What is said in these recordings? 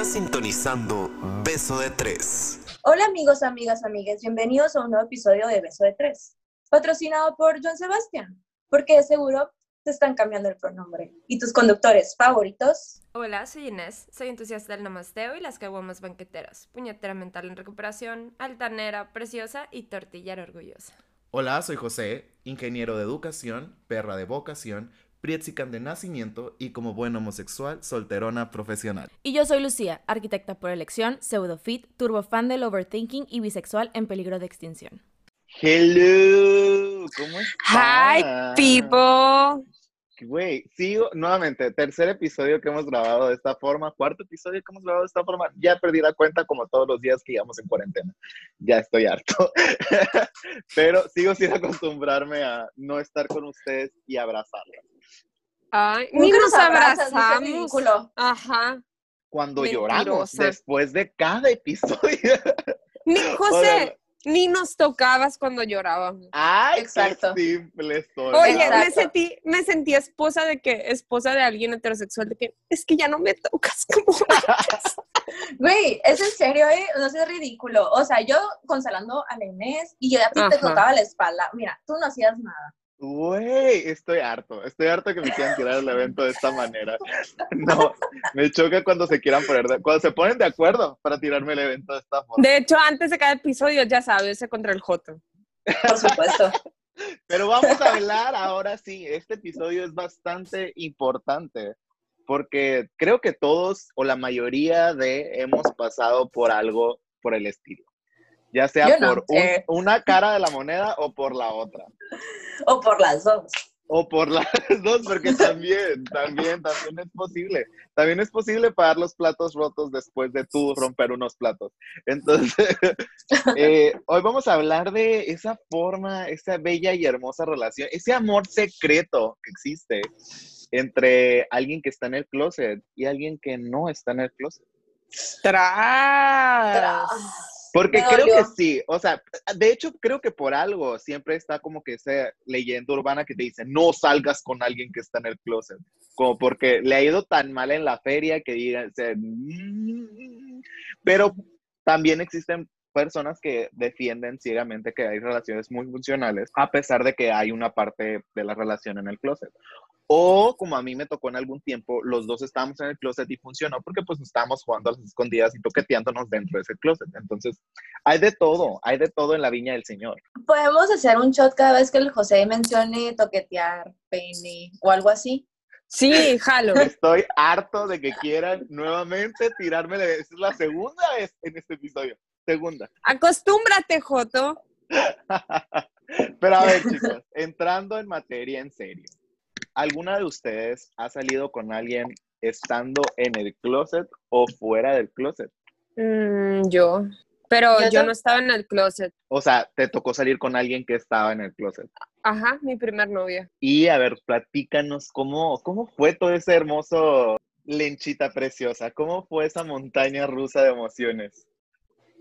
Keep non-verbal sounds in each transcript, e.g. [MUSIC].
Estás sintonizando Beso de Tres. Hola amigos, amigas, amigues, bienvenidos a un nuevo episodio de Beso de Tres, patrocinado por John Sebastián, porque de seguro te están cambiando el pronombre. ¿Y tus conductores favoritos? Hola, soy Inés, soy entusiasta del namasteo y las caguamas banqueteras, puñetera mental en recuperación, altanera, preciosa y tortillera orgullosa. Hola, soy José, ingeniero de educación, perra de vocación, Prietzican de nacimiento y como buen homosexual, solterona profesional. Y yo soy Lucía, arquitecta por elección, pseudofit, turbofan del overthinking y bisexual en peligro de extinción. Hello, ¿cómo Hi, estás? people. Güey, sigo nuevamente, tercer episodio que hemos grabado de esta forma, cuarto episodio que hemos grabado de esta forma, ya perdí la cuenta como todos los días que íbamos en cuarentena, ya estoy harto, [LAUGHS] pero sigo sin acostumbrarme a no estar con ustedes y abrazarlas. Ay, ni Nunca nos abrazamos. ridículo. Ajá. Cuando Mentirosa. lloramos, después de cada episodio. Ni, [LAUGHS] José, Hola. ni nos tocabas cuando llorábamos. Ay, Exacto. qué simple soy. Oye, me sentí, me sentí esposa de que, esposa de alguien heterosexual, de que es que ya no me tocas [LAUGHS] como antes. [LAUGHS] Güey, es en serio, ¿eh? No seas ridículo. O sea, yo consolando a la Inés y yo a ti te tocaba la espalda. Mira, tú no hacías nada. Güey, estoy harto, estoy harto que me quieran tirar el evento de esta manera. No, me choca cuando se quieran poner, de- cuando se ponen de acuerdo para tirarme el evento de esta forma. De hecho, antes de cada episodio, ya sabes, ese contra el Joto. Por supuesto. Pero vamos a hablar ahora sí, este episodio es bastante importante porque creo que todos o la mayoría de hemos pasado por algo por el estilo. Ya sea Yo no por un- sé. una cara de la moneda o por la otra. O por las dos. O por las [LAUGHS] dos, porque también, también, también es posible. También es posible pagar los platos rotos después de tú romper unos platos. Entonces, [LAUGHS] eh, hoy vamos a hablar de esa forma, esa bella y hermosa relación, ese amor secreto que existe entre alguien que está en el closet y alguien que no está en el closet. Tras. Porque creo que sí, o sea, de hecho creo que por algo siempre está como que esa leyenda urbana que te dice, no salgas con alguien que está en el closet, como porque le ha ido tan mal en la feria que digan, se- "Mm". pero también existen personas que defienden ciegamente que hay relaciones muy funcionales a pesar de que hay una parte de la relación en el closet. O como a mí me tocó en algún tiempo, los dos estábamos en el closet y funcionó porque pues estábamos jugando a las escondidas y toqueteándonos dentro de ese closet. Entonces, hay de todo, hay de todo en la viña del Señor. Podemos hacer un shot cada vez que el José mencione toquetear, pene o algo así. Sí, jalo. Estoy harto de que quieran nuevamente tirarme. de- Es la segunda vez en este episodio. Segunda. Acostúmbrate, Joto. [LAUGHS] Pero a ver, chicos, entrando en materia en serio. ¿Alguna de ustedes ha salido con alguien estando en el closet o fuera del closet? Mm, yo. Pero Yo no estaba en el closet. O sea, te tocó salir con alguien que estaba en el closet. Ajá, mi primer novia. Y a ver, platícanos cómo, cómo fue todo ese hermoso lenchita preciosa. ¿Cómo fue esa montaña rusa de emociones?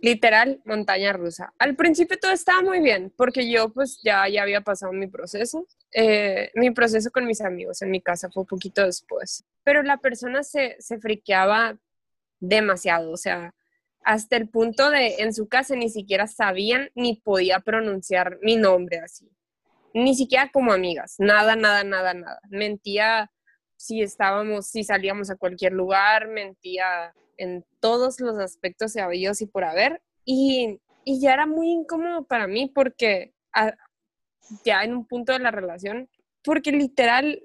Literal, montaña rusa. Al principio todo estaba muy bien, porque yo pues ya, ya había pasado mi proceso. Eh, mi proceso con mis amigos en mi casa fue un poquito después. Pero la persona se, se friqueaba demasiado, o sea, hasta el punto de en su casa ni siquiera sabían ni podía pronunciar mi nombre así. Ni siquiera como amigas, nada, nada, nada, nada. Mentía si estábamos, si salíamos a cualquier lugar, mentía en todos los aspectos habidos y por haber. Y, y ya era muy incómodo para mí porque ya en un punto de la relación, porque literal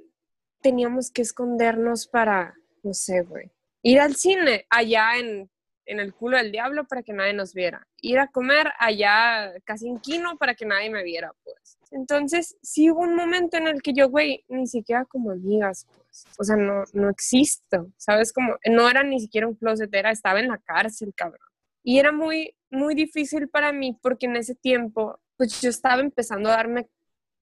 teníamos que escondernos para, no sé, güey, ir al cine allá en, en el culo del diablo para que nadie nos viera, ir a comer allá casi en Quino para que nadie me viera, pues. Entonces, sí hubo un momento en el que yo, güey, ni siquiera como amigas, pues. O sea, no, no existo, ¿sabes? Como, no era ni siquiera un closet, era, estaba en la cárcel, cabrón. Y era muy, muy difícil para mí porque en ese tiempo, pues yo estaba empezando a darme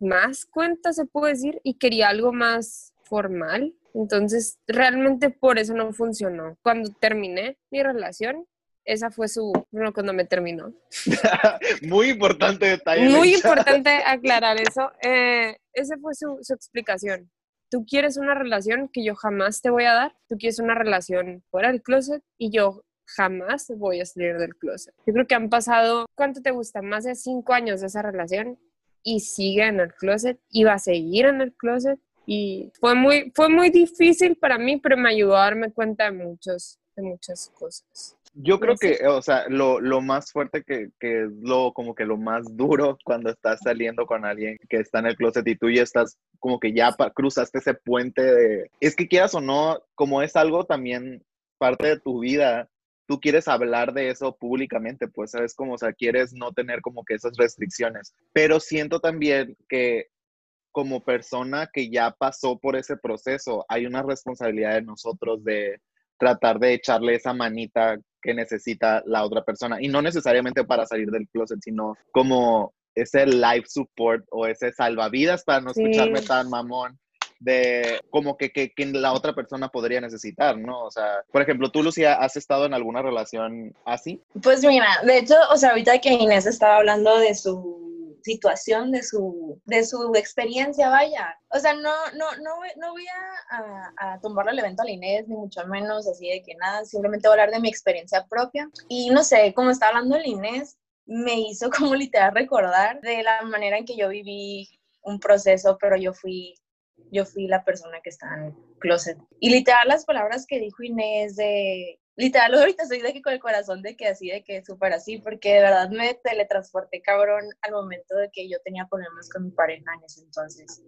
más cuenta, se puede decir, y quería algo más formal. Entonces, realmente por eso no funcionó. Cuando terminé mi relación, esa fue su, bueno, cuando me terminó. [LAUGHS] Muy importante detalle. Muy importante aclarar eso. Eh, esa fue su, su explicación. Tú quieres una relación que yo jamás te voy a dar, tú quieres una relación fuera del closet y yo jamás voy a salir del closet. Yo creo que han pasado, ¿cuánto te gusta? Más de cinco años de esa relación y sigue en el closet y va a seguir en el closet y fue muy, fue muy difícil para mí, pero me ayudó a darme cuenta de, muchos, de muchas cosas. Yo creo que, o sea, lo, lo más fuerte que, que, es lo, como que lo más duro cuando estás saliendo con alguien que está en el closet y tú ya estás como que ya cruzaste ese puente de, es que quieras o no, como es algo también parte de tu vida, tú quieres hablar de eso públicamente, pues sabes como, o sea, quieres no tener como que esas restricciones, pero siento también que como persona que ya pasó por ese proceso, hay una responsabilidad de nosotros de tratar de echarle esa manita que necesita la otra persona. Y no necesariamente para salir del closet, sino como ese life support o ese salvavidas para no escucharme tan mamón de como que, que, que, la otra persona podría necesitar, ¿no? O sea, por ejemplo, tú, Lucía, ¿has estado en alguna relación así? Pues mira, de hecho, o sea, ahorita que Inés estaba hablando de su situación, de su, de su experiencia, vaya. O sea, no, no, no, no voy a, a, tumbarle el evento a la Inés, ni mucho menos así de que nada, simplemente voy a hablar de mi experiencia propia. Y no sé, como está hablando la Inés, me hizo [LAUGHS] como literal recordar de la manera en que yo viví un proceso, pero yo fui yo fui la persona que está en closet. Y literal las palabras que dijo Inés de literal ahorita estoy de que con el corazón de que así, de que súper así, porque de verdad me teletransporté cabrón al momento de que yo tenía problemas con mi pareja en ese entonces,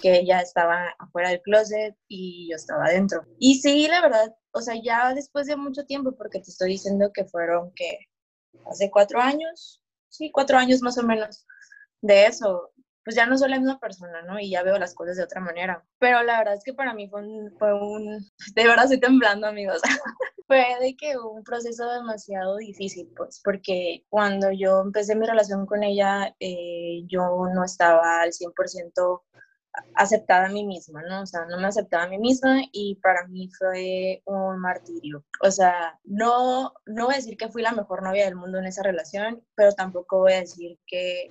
que ella estaba afuera del closet y yo estaba adentro. Y sí, la verdad, o sea, ya después de mucho tiempo, porque te estoy diciendo que fueron que hace cuatro años, sí, cuatro años más o menos de eso, pues ya no soy la misma persona, ¿no? Y ya veo las cosas de otra manera. Pero la verdad es que para mí fue un, fue un de verdad estoy temblando, amigos. [LAUGHS] fue de que un proceso demasiado difícil, pues, porque cuando yo empecé mi relación con ella, eh, yo no estaba al 100% aceptada a mí misma, ¿no? O sea, no me aceptaba a mí misma y para mí fue un martirio. O sea, no, no voy a decir que fui la mejor novia del mundo en esa relación, pero tampoco voy a decir que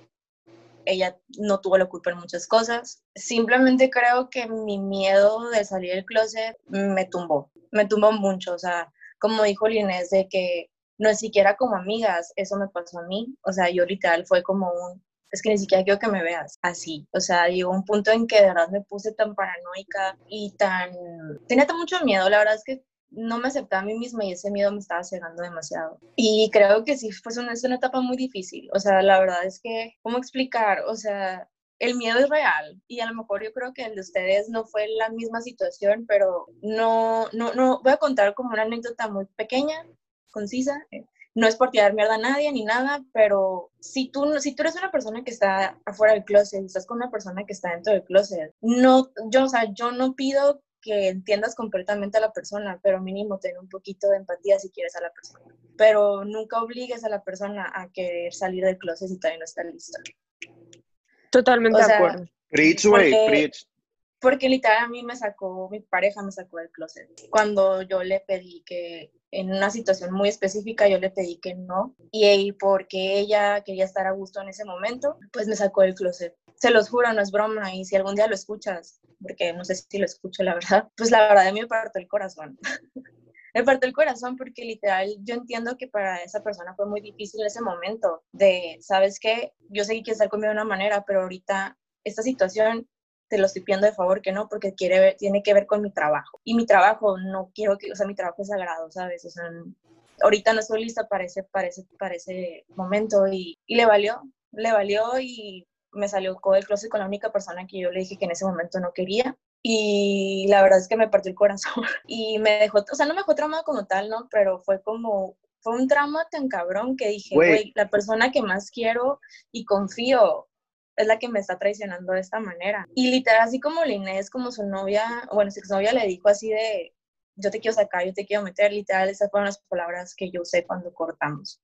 ella no tuvo la culpa en muchas cosas. Simplemente creo que mi miedo de salir del closet me tumbó, me tumbó mucho. O sea, como dijo Linés, de que no es siquiera como amigas, eso me pasó a mí. O sea, yo literal fue como un, es que ni siquiera quiero que me veas así. O sea, llegó un punto en que de verdad me puse tan paranoica y tan... Tenía tan mucho miedo, la verdad es que no me aceptaba a mí misma y ese miedo me estaba cegando demasiado. Y creo que sí, fue una, es una etapa muy difícil. O sea, la verdad es que, ¿cómo explicar? O sea, el miedo es real y a lo mejor yo creo que el de ustedes no fue la misma situación, pero no, no, no, voy a contar como una anécdota muy pequeña, concisa. Eh, no es por tirar mierda a nadie ni nada, pero si tú, si tú eres una persona que está afuera del closet y estás con una persona que está dentro del closet, no, yo, o sea, yo no pido que entiendas completamente a la persona, pero mínimo tener un poquito de empatía si quieres a la persona. Pero nunca obligues a la persona a querer salir del closet si todavía no está lista. Totalmente de acuerdo. Preach, way, preach. Porque literal a mí me sacó, mi pareja me sacó del closet. Cuando yo le pedí que, en una situación muy específica, yo le pedí que no. Y porque ella quería estar a gusto en ese momento, pues me sacó del closet. Se los juro, no es broma. Y si algún día lo escuchas, porque no sé si lo escucho, la verdad, pues la verdad a mí me partió el corazón. [LAUGHS] me partió el corazón porque literal yo entiendo que para esa persona fue muy difícil ese momento de, ¿sabes qué? Yo sé que quieres estar conmigo de una manera, pero ahorita esta situación te lo estoy pidiendo de favor que no, porque quiere ver, tiene que ver con mi trabajo. Y mi trabajo, no quiero que, o sea, mi trabajo es sagrado, ¿sabes? O sea, ahorita no estoy lista para ese, para ese, para ese momento y, y le valió, le valió y me salió del closet con la única persona que yo le dije que en ese momento no quería. Y la verdad es que me partió el corazón [LAUGHS] y me dejó, o sea, no me dejó traumado como tal, ¿no? Pero fue como, fue un trauma tan cabrón que dije, güey, la persona que más quiero y confío es la que me está traicionando de esta manera. Y literal, así como la Inés, como su novia, bueno, su exnovia le dijo así de, yo te quiero sacar, yo te quiero meter, literal, esas fueron las palabras que yo usé cuando cortamos.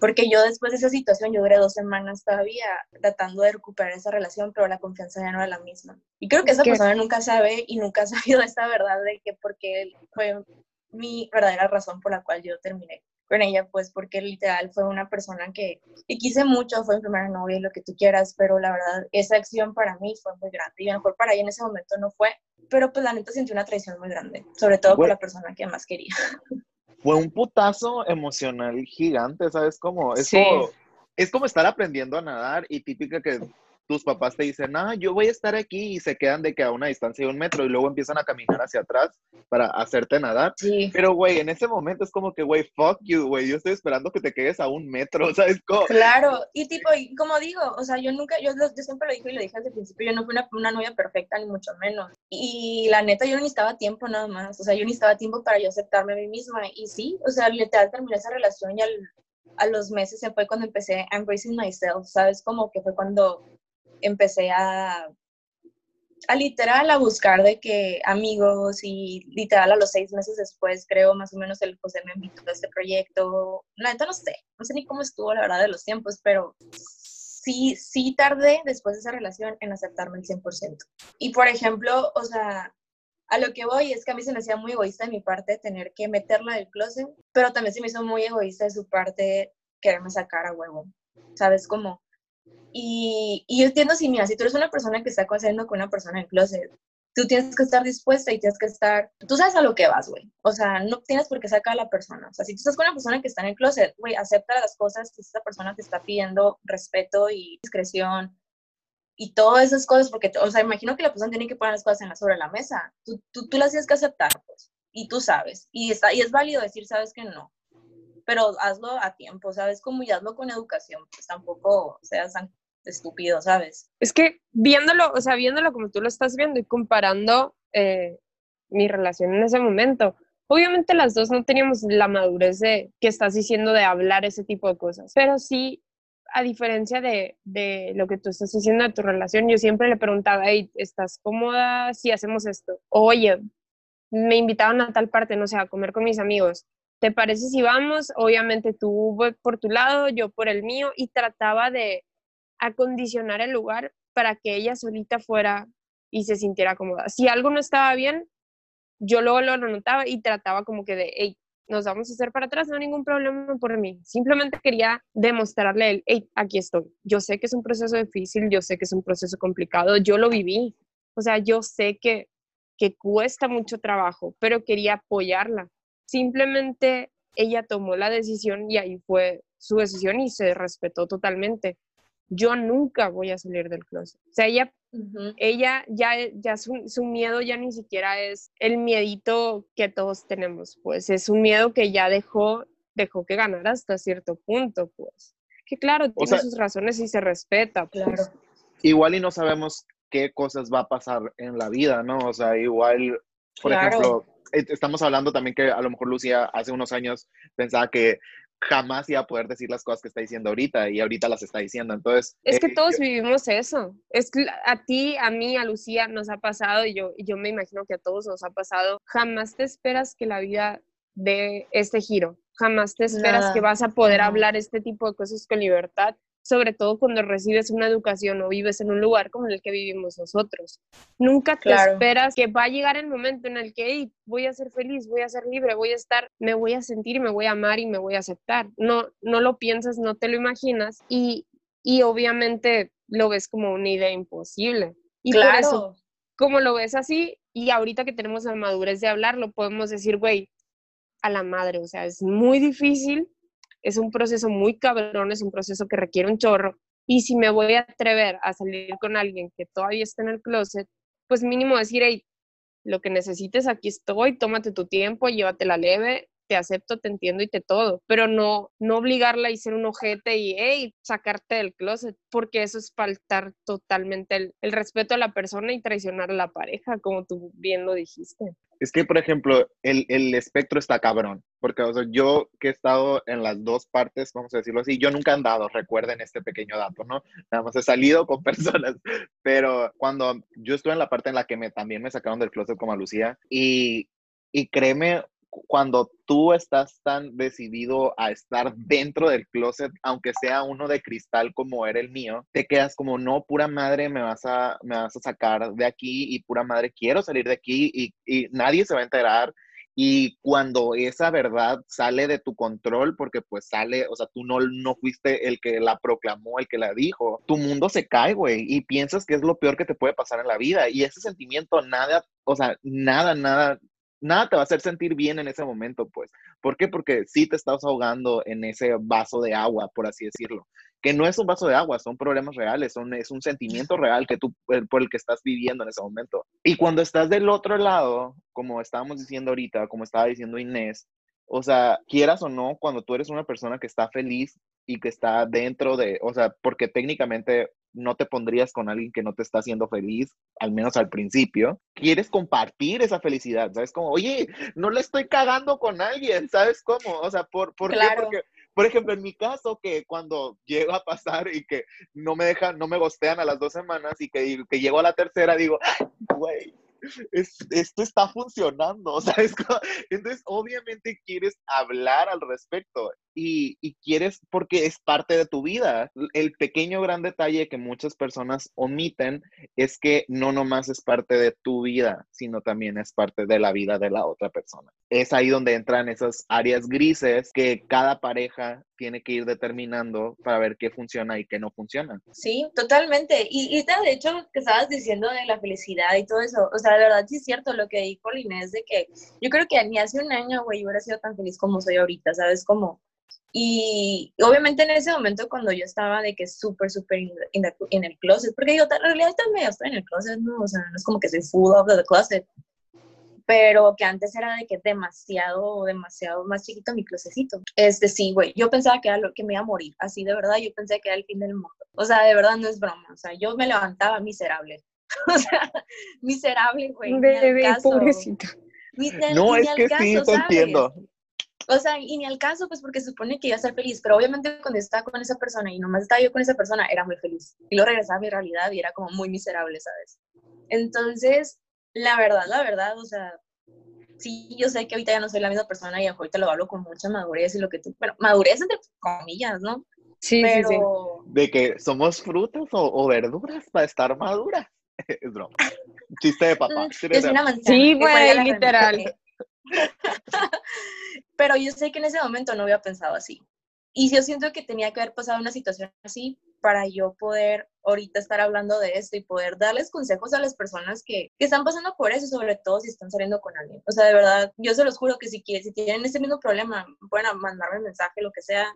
Porque yo después de esa situación, yo duré dos semanas todavía tratando de recuperar esa relación, pero la confianza ya no era la misma. Y creo que esa persona nunca sabe y nunca ha [LAUGHS] sabido esta verdad de que porque fue mi verdadera razón por la cual yo terminé con ella, pues porque literal fue una persona que, que quise mucho, fue mi primera novia y lo que tú quieras, pero la verdad, esa acción para mí fue muy grande y a lo mejor para ella en ese momento no fue, pero pues la neta sentí una traición muy grande, sobre todo por Güey. la persona que más quería. [LAUGHS] Fue un putazo emocional gigante, ¿sabes cómo? Es Sí. como, es como estar aprendiendo a nadar y típica que tus papás te dicen, ah, yo voy a estar aquí y se quedan de que a una distancia de un metro y luego empiezan a caminar hacia atrás para hacerte nadar. Sí. Pero, güey, en ese momento es como que, güey, fuck you, güey, yo estoy esperando que te quedes a un metro, [LAUGHS] ¿sabes? Como, Claro, y tipo, y como digo, o sea, yo nunca, yo, yo siempre lo dije y lo dije desde el principio, yo no fui una, una novia perfecta, ni mucho menos. Y la neta, yo no necesitaba tiempo nada más, o sea, yo necesitaba tiempo para yo aceptarme a mí misma. Y sí, o sea, literal terminé esa relación y al, a los meses se fue cuando empecé a embracing myself, ¿sabes? Como que fue cuando empecé a, a literal a buscar de que amigos y literal a los seis meses después, creo más o menos el José me invitó a este proyecto. La neta no sé, no sé ni cómo estuvo la verdad de los tiempos, pero sí, sí tardé después de esa relación en aceptarme el 100%. Y por ejemplo, o sea, a lo que voy es que a mí se me hacía muy egoísta de mi parte tener que meterla del closet, pero también se me hizo muy egoísta de su parte quererme sacar a huevo, ¿sabes cómo? Y, y yo entiendo si, mira, si tú eres una persona que está haciendo con una persona en closet, tú tienes que estar dispuesta y tienes que estar, tú sabes a lo que vas, güey. O sea, no tienes por qué sacar a la persona. O sea, si tú estás con una persona que está en el closet, güey, acepta las cosas que esta persona te está pidiendo, respeto y discreción y todas esas cosas, porque, o sea, imagino que la persona tiene que poner las cosas en la, sobre la mesa. Tú, tú, tú las tienes que aceptar, pues, y tú sabes. Y, está, y es válido decir, sabes que no. Pero hazlo a tiempo, ¿sabes? Como y hazlo con educación, pues tampoco seas tan estúpido, ¿sabes? Es que viéndolo, o sea, viéndolo como tú lo estás viendo y comparando eh, mi relación en ese momento, obviamente las dos no teníamos la madurez de que estás diciendo de hablar ese tipo de cosas, pero sí, a diferencia de, lo que tú estás diciendo de tu relación, yo siempre le preguntaba, hey, ¿estás cómoda si hacemos esto? Oye, me invitaban a tal parte, no sé, a comer con mis amigos. ¿Te parece si vamos? Obviamente tú por tu lado, yo por el mío, y trataba de acondicionar el lugar para que ella solita fuera y se sintiera cómoda. Si algo no estaba bien, yo luego lo notaba y trataba como que de, hey, nos vamos a hacer para atrás, no hay ningún problema por mí. Simplemente quería demostrarle el, hey, aquí estoy. Yo sé que es un proceso difícil, yo sé que es un proceso complicado, yo lo viví. O sea, yo sé que, que cuesta mucho trabajo, pero quería apoyarla. Simplemente ella tomó la decisión y ahí fue su decisión y se respetó totalmente yo nunca voy a salir del closet. O sea, ella, uh -huh. ella ya, ya su, su, miedo ya ni siquiera es el miedito que todos tenemos, pues es un miedo que ya dejó, dejó que ganara hasta cierto punto, pues. Que claro, tiene sea, sus razones y se respeta, pues. Claro. Igual y no sabemos qué cosas va a pasar en la vida, ¿no? O sea, igual, por claro. ejemplo, estamos hablando también que a lo mejor Lucía hace unos años pensaba que jamás iba a poder decir las cosas que está diciendo ahorita y ahorita las está diciendo. Entonces, es que eh, todos yo... vivimos eso. Es que a ti, a mí, a Lucía nos ha pasado y yo, yo me imagino que a todos nos ha pasado. Jamás te esperas que la vida dé este giro. Jamás te esperas Nada. que vas a poder Nada. hablar este tipo de cosas con libertad, sobre todo cuando recibes una educación o vives en un lugar como el que vivimos nosotros. Nunca te Claro. esperas que va a llegar el momento en el que "Hey, voy a ser feliz, voy a ser libre, voy a estar, me voy a sentir, me voy a amar y me voy a aceptar. No, no lo piensas, no te lo imaginas y, y obviamente lo ves como una idea imposible. Y por claro. eso, como lo ves así, y ahorita que tenemos la madurez de hablarlo, podemos decir, güey, a la madre, o sea, es muy difícil, es un proceso muy cabrón, es un proceso que requiere un chorro, y si me voy a atrever a salir con alguien que todavía está en el closet, pues mínimo decir, hey, lo que necesites, aquí estoy, tómate tu tiempo, llévatela leve, te acepto, te entiendo y te todo, pero no, no obligarla y ser un ojete y, hey, sacarte del closet, porque eso es faltar totalmente el, el respeto a la persona y traicionar a la pareja, como tú bien lo dijiste. Es que, por ejemplo, el, el espectro está cabrón, porque o sea, yo que he estado en las dos partes, vamos a decirlo así, yo nunca he andado, recuerden este pequeño dato, ¿no? Nada más he salido con [LAUGHS] personas, pero cuando yo estuve en la parte en la que me, también me sacaron del closet como a Lucía, y, y créeme, cuando tú estás tan decidido a estar dentro del closet, aunque sea uno de cristal como era el mío, te quedas como, no, pura madre, me vas a, me vas a sacar de aquí y pura madre, quiero salir de aquí y, y nadie se va a enterar Y cuando esa verdad sale de tu control, porque pues sale, o sea, tú no, no fuiste el que la proclamó, el que la dijo, tu mundo se cae, güey, y piensas que es lo peor que te puede pasar en la vida. Y ese sentimiento, nada, o sea, nada, nada, nada te va a hacer sentir bien en ese momento, pues. ¿Por qué? Porque sí te estás ahogando en ese vaso de agua, por así decirlo. Que no es un vaso de agua, son problemas reales, son, es un sentimiento real que tú, por el que estás viviendo en ese momento. Y cuando estás del otro lado, como estábamos diciendo ahorita, como estaba diciendo Inés, o sea, quieras o no, cuando tú eres una persona que está feliz y que está dentro de, o sea, porque técnicamente no te pondrías con alguien que no te está haciendo feliz, al menos al principio. Quieres compartir esa felicidad, ¿sabes? Como, oye, no le estoy cagando con alguien, ¿sabes cómo? O sea, ¿por, por qué? Porque, por ejemplo, en mi caso, que cuando llega a pasar y que no me dejan, no me gostean a las dos semanas y que, que llego a la tercera, digo, güey, esto está funcionando, [LAUGHS] ¿sabes? Entonces, obviamente quieres hablar al respecto y, y, quieres porque es parte de tu vida. El pequeño gran detalle que muchas personas omiten es que no nomás es parte de tu vida, sino también es parte de la vida de la otra persona. Es ahí donde entran esas áreas grises que cada pareja tiene que ir determinando para ver qué funciona y qué no funciona. Sí, totalmente. Y, y de hecho, que estabas diciendo de la felicidad y todo eso, o sea, de verdad sí es cierto lo que dijo Inés de que yo creo que ni hace un año, güey, hubiera sido tan feliz como soy ahorita, ¿sabes? Como y obviamente en ese momento cuando yo estaba de que súper, súper en el closet, porque yo en realidad también estoy en el closet, ¿no? O sea, no es como que soy full of the closet, pero que antes era de que demasiado, demasiado más chiquito mi closetcito. Este sí, güey, yo pensaba que era lo que me iba a morir, así de verdad, yo pensé que era el fin del mundo. O sea, de verdad no es broma, o sea, yo me levantaba miserable. [LAUGHS] o sea, miserable, güey. Bebé, pobrecito. no, es que sí, te entiendo. O sea, y ni al caso, pues porque supone que iba a ser feliz, pero obviamente cuando estaba con esa persona y nomás estaba yo con esa persona, era muy feliz. Y luego regresaba a mi realidad y era como muy miserable, ¿sabes? Entonces, la verdad, la verdad, o sea, sí, yo sé que ahorita ya no soy la misma persona y ahorita lo hablo con mucha madurez y lo que tú, bueno, madurez entre comillas, ¿no? Sí, pero... sí, sí. De que somos frutas o, o verduras para estar maduras. [LAUGHS] es broma. Chiste de papá. Yo soy una manzana. Sí, güey, literal. [LAUGHS] Pero yo sé que en ese momento no había pensado así. Y yo siento que tenía que haber pasado una situación así para yo poder ahorita estar hablando de esto y poder darles consejos a las personas que, que, están pasando por eso, sobre todo si están saliendo con alguien. O sea, de verdad, yo se los juro que si, si tienen ese mismo problema, pueden mandarme un mensaje, lo que sea.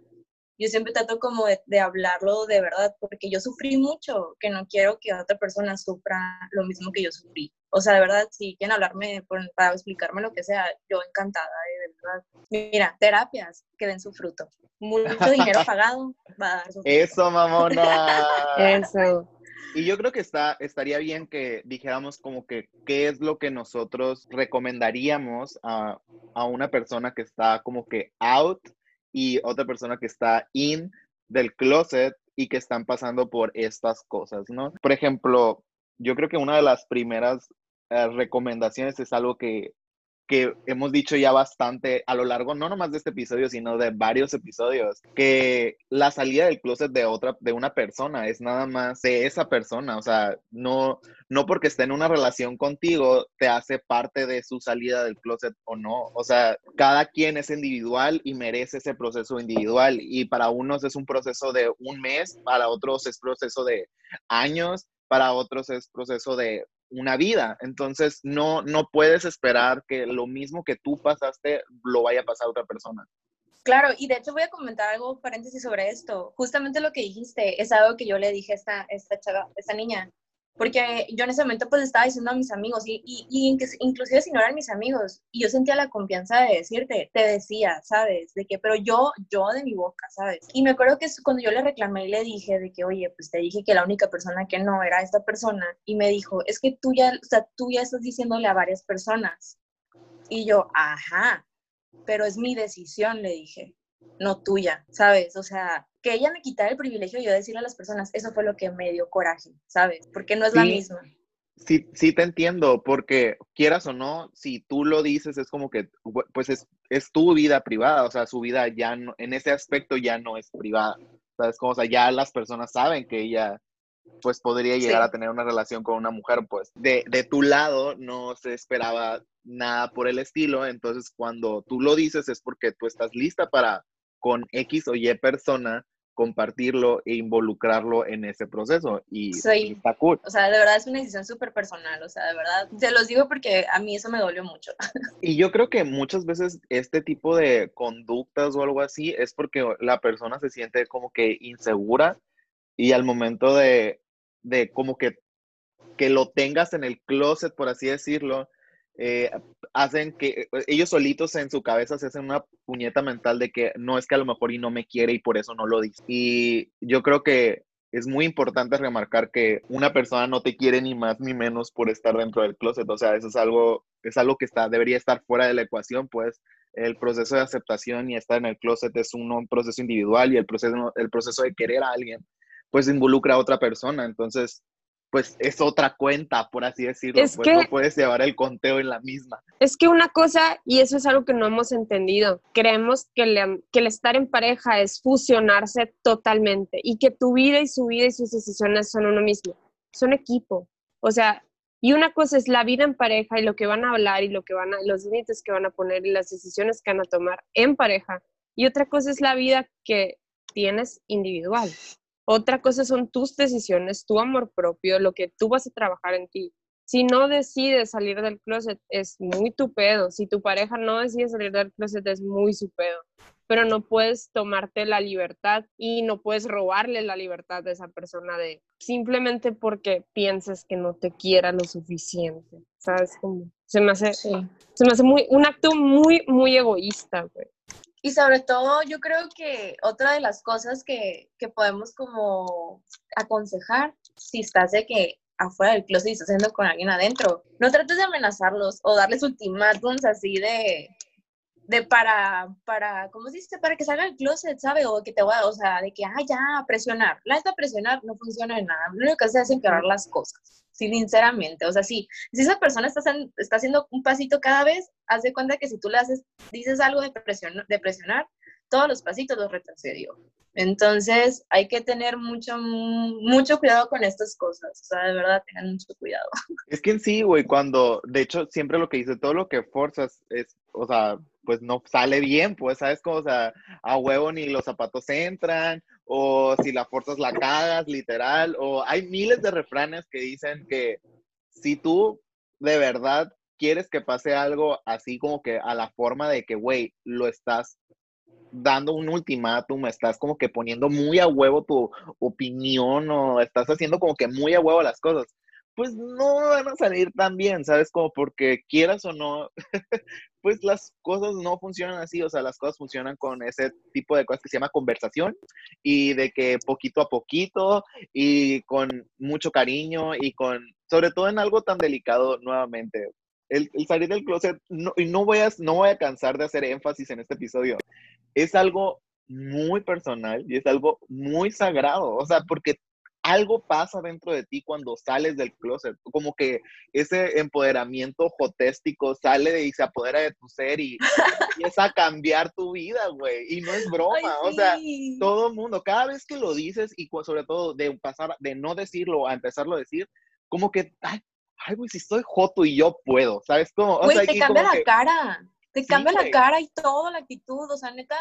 Yo siempre trato como de, de, hablarlo de verdad, porque yo sufrí mucho, que no quiero que otra persona sufra lo mismo que yo sufrí. O sea, de verdad, si quieren hablarme para explicarme lo que sea, yo encantada, ¿eh? de verdad. Mira, terapias que den su fruto. Mucho dinero [LAUGHS] pagado va a dar su fruto. Eso, mamona. [LAUGHS] Eso. Y yo creo que está, estaría bien que dijéramos como que qué es lo que nosotros recomendaríamos a, a una persona que está como que out y otra persona que está in del closet y que están pasando por estas cosas, ¿no? Por ejemplo, yo creo que una de las primeras uh, recomendaciones es algo que, que hemos dicho ya bastante a lo largo, no nomás de este episodio, sino de varios episodios, que la salida del closet de otra, de una persona es nada más de esa persona, o sea, no, no porque esté en una relación contigo te hace parte de su salida del closet o no, o sea, cada quien es individual y merece ese proceso individual. Y para unos es un proceso de un mes, para otros es proceso de años, para otros es proceso de una vida. Entonces, no, no puedes esperar que lo mismo que tú pasaste lo vaya a pasar a otra persona. Claro, y de hecho voy a comentar algo, paréntesis, sobre esto. Justamente lo que dijiste es algo que yo le dije a esta, esta chava, esta niña, porque yo en ese momento pues estaba diciendo a mis amigos, y, y, y, inclusive si no eran mis amigos, y yo sentía la confianza de decirte, te decía, ¿sabes? De que, pero yo, yo de mi boca, ¿sabes? Y me acuerdo que cuando yo le reclamé y le dije de que, oye, pues te dije que la única persona que no era esta persona, y me dijo, es que tú ya, o sea, tú ya estás diciéndole a varias personas. Y yo, ajá, pero es mi decisión, le dije, no tuya, ¿sabes? O sea, que ella me quitara el privilegio de yo decirle a las personas, eso fue lo que me dio coraje, ¿sabes? Porque no es Sí. la misma. Sí, sí te entiendo, porque quieras o no, si tú lo dices, es como que, pues es, es tu vida privada, o sea, su vida ya no, en ese aspecto ya no es privada, ¿sabes? Como, o sea, ya las personas saben que ella pues podría llegar Sí. a tener una relación con una mujer, pues de, de tu lado no se esperaba nada por el estilo, entonces cuando tú lo dices es porque tú estás lista para con X o Y persona compartirlo e involucrarlo en ese proceso y está cool. O sea, de verdad es una decisión súper personal, o sea, de verdad, te los digo porque a mí eso me dolió mucho. [LAUGHS] Y yo creo que muchas veces este tipo de conductas o algo así es porque la persona se siente como que insegura y al momento de, de como que, que lo tengas en el closet, por así decirlo, eh, hacen que ellos solitos en su cabeza se hacen una puñeta mental de que no es que a lo mejor y no me quiere y por eso no lo dice. Y yo creo que es muy importante remarcar que una persona no te quiere ni más ni menos por estar dentro del closet. O sea, eso es algo, es algo que está, debería estar fuera de la ecuación, pues el proceso de aceptación y estar en el closet es un, un proceso individual y el proceso, el proceso de querer a alguien, pues involucra a otra persona. Entonces, pues es otra cuenta, por así decirlo. Es pues que- no puedes llevar el conteo en la misma. Es que una cosa, y eso es algo que no hemos entendido, creemos que, le- que el estar en pareja es fusionarse totalmente y que tu vida y su vida y sus decisiones son uno mismo, son equipo. O sea, y una cosa es la vida en pareja y lo que van a hablar y lo que van a, los límites que van a poner y las decisiones que van a tomar en pareja. Y otra cosa es la vida que tienes individual. Otra cosa son tus decisiones, tu amor propio, lo que tú vas a trabajar en ti. Si no decides salir del closet, es muy tu pedo. Si tu pareja no decide salir del closet, es muy su pedo. Pero no puedes tomarte la libertad y no puedes robarle la libertad de esa persona de simplemente porque pienses que no te quiera lo suficiente. ¿Sabes? Como, se me hace, Sí. se me hace muy, un acto muy, muy egoísta, güey. Y sobre todo, yo creo que otra de las cosas que, que podemos como aconsejar, si estás de que afuera del closet y estás haciendo con alguien adentro, no trates de amenazarlos o darles ultimátums así de, de para, para, ¿cómo se dice? Para que salga del closet, ¿sabe? O que te voy a, o sea, de que, ah, ya, presionar. La esta presionar no funciona de nada. Lo único que hace es empeorar las cosas. Sí, sinceramente. O sea, sí, si esa persona está, está haciendo un pasito cada vez, haz de cuenta que si tú le haces, dices algo de, presionar, de presionar, todos los pasitos los retrocedió. Entonces, hay que tener mucho, mucho cuidado con estas cosas. O sea, de verdad, tengan mucho cuidado. Es que en sí, güey, cuando, de hecho, siempre lo que dice, todo lo que forzas es, o sea, pues no sale bien, pues, ¿sabes? Como, o sea, a huevo ni los zapatos entran, o si la forzas la cagas, literal, o hay miles de refranes que dicen que si tú de verdad quieres que pase algo así como que a la forma de que, güey, lo estás dando un ultimátum, estás como que poniendo muy a huevo tu opinión o estás haciendo como que muy a huevo las cosas, pues no van a salir tan bien, ¿sabes? Como porque quieras o no, [LAUGHS] pues las cosas no funcionan así, o sea, las cosas funcionan con ese tipo de cosas que se llama conversación y de que poquito a poquito y con mucho cariño y con, sobre todo en algo tan delicado nuevamente. El, salir del closet, y no voy, a, no voy a cansar de hacer énfasis en este episodio, es algo muy personal y es algo muy sagrado, o sea, porque algo pasa dentro de ti cuando sales del closet, como que ese empoderamiento jotéstico sale y se apodera de tu ser y empieza a cambiar tu vida, güey, y no es [LAUGHS] broma, Ay, o sea, sí. todo el mundo, cada vez que lo dices y sobre todo de pasar, de no decirlo a empezarlo a decir, como que, ay, ay, güey, si estoy joto y yo puedo, ¿sabes cómo? O Güey, sea, te cambia la que- cara. Te Sí, cambia güey. la cara y todo, la actitud. O sea, neta,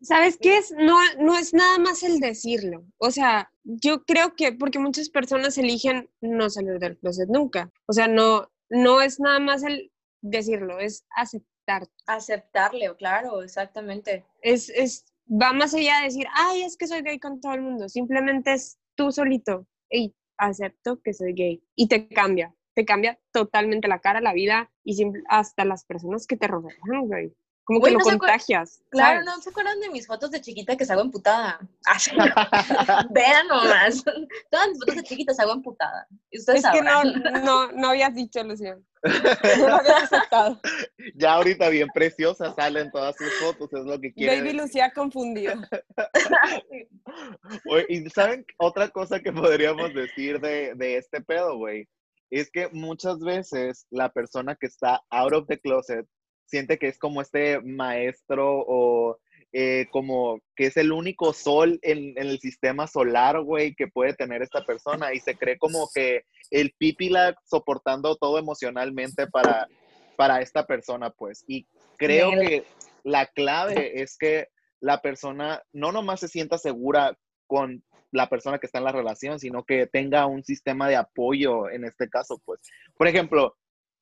¿Sabes qué es? No, no es nada más el decirlo. O sea, yo creo que porque muchas personas eligen no salir del closet nunca. O sea, no, no es nada más el decirlo, es aceptar. aceptarle, claro, exactamente. Es, es, va más allá de decir, ay, es que soy gay con todo el mundo. Simplemente es tú solito. Y acepto que soy gay. Y te cambia. Te cambia totalmente la cara, la vida y hasta las personas que te rodean, güey. Como Güey, que lo ¿no acuer- contagias. Claro, ¿sabes? ¿no se acuerdan de mis fotos de chiquita que salgo emputada? Así, [LAUGHS] Vean nomás. Todas mis fotos de chiquita salgo emputada. Y ustedes Es que no, no, no habías dicho, Lucía. [LAUGHS] No lo habías aceptado. ya ahorita bien preciosa salen todas sus fotos, es lo que quiere Baby. Lucía confundida. [LAUGHS] Y saben otra cosa que podríamos decir de, de este pedo, güey, es que muchas veces la persona que está out of the closet siente que es como este maestro o eh, como que es el único sol en, en el sistema solar, güey, que puede tener esta persona y se cree como que el pipila soportando todo emocionalmente para, para esta persona, pues. Y creo que la clave es que la persona no nomás se sienta segura con la persona que está en la relación, sino que tenga un sistema de apoyo en este caso, pues. Por ejemplo,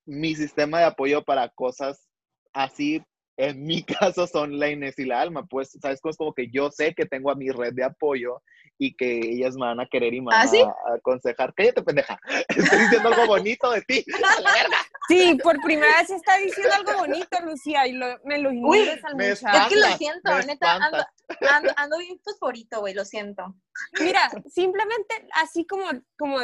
mi sistema de apoyo para cosas así, en mi [LAUGHS] caso, son la Inés y la Alma, pues, ¿sabes? Es como que yo sé que tengo a mi red de apoyo y que ellas me van a querer y me van ¿Ah, sí? a, a aconsejar. Cállate, pendeja. [LAUGHS] Estoy diciendo algo bonito de ti. [LAUGHS] A la verga. Sí, por primera vez está diciendo algo bonito, Lucía, y lo- me lo ignoras al me muchacho. Es que lo siento, neta, ando, ando, ando bien fosforito, güey, lo siento. Mira, simplemente así como, como,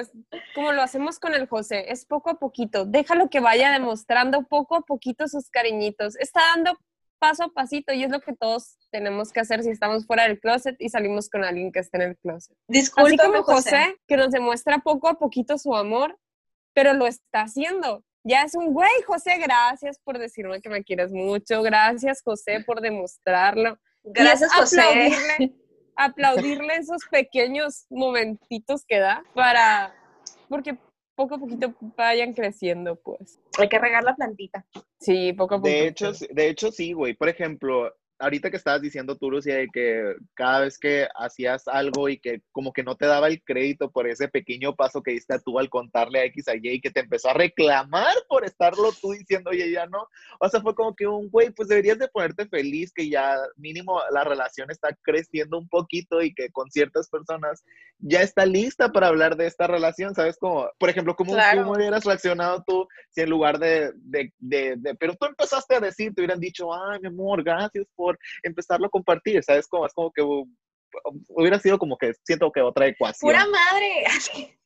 como lo hacemos con el José, es poco a poquito. Déjalo que vaya demostrando poco a poquito sus cariñitos. Está dando paso a pasito y es lo que todos tenemos que hacer si estamos fuera del closet y salimos con alguien que está en el closet. Así Disculpa, como José. José, que nos demuestra poco a poquito su amor, pero lo está haciendo. Ya es un güey, José, gracias por decirme que me quieres mucho, gracias José por demostrarlo. Gracias, José. Aplaudirle, aplaudirle esos pequeños momentitos que da para, porque poco a poquito vayan creciendo, pues. Hay que regar la plantita. Sí, poco a poco. De hecho, de hecho, sí, güey. Por ejemplo, ahorita que estabas diciendo tú, Lucía, de que cada vez que hacías algo y que como que no te daba el crédito por ese pequeño paso que diste tú al contarle a X a Y que te empezó a reclamar por estarlo tú diciendo, oye, ya no. O sea, fue como que un güey, pues deberías de ponerte feliz que ya mínimo la relación está creciendo un poquito y que con ciertas personas ya está lista para hablar de esta relación, ¿sabes? Como, por ejemplo, ¿cómo, Claro. cómo hubieras reaccionado tú si en lugar de, de, de, de- pero tú empezaste a decir, te hubieran dicho, ay, mi amor, gracias por empezarlo a compartir, ¿sabes? Como, es como que uh, hubiera sido como que siento que otra ecuación. ¡Pura madre!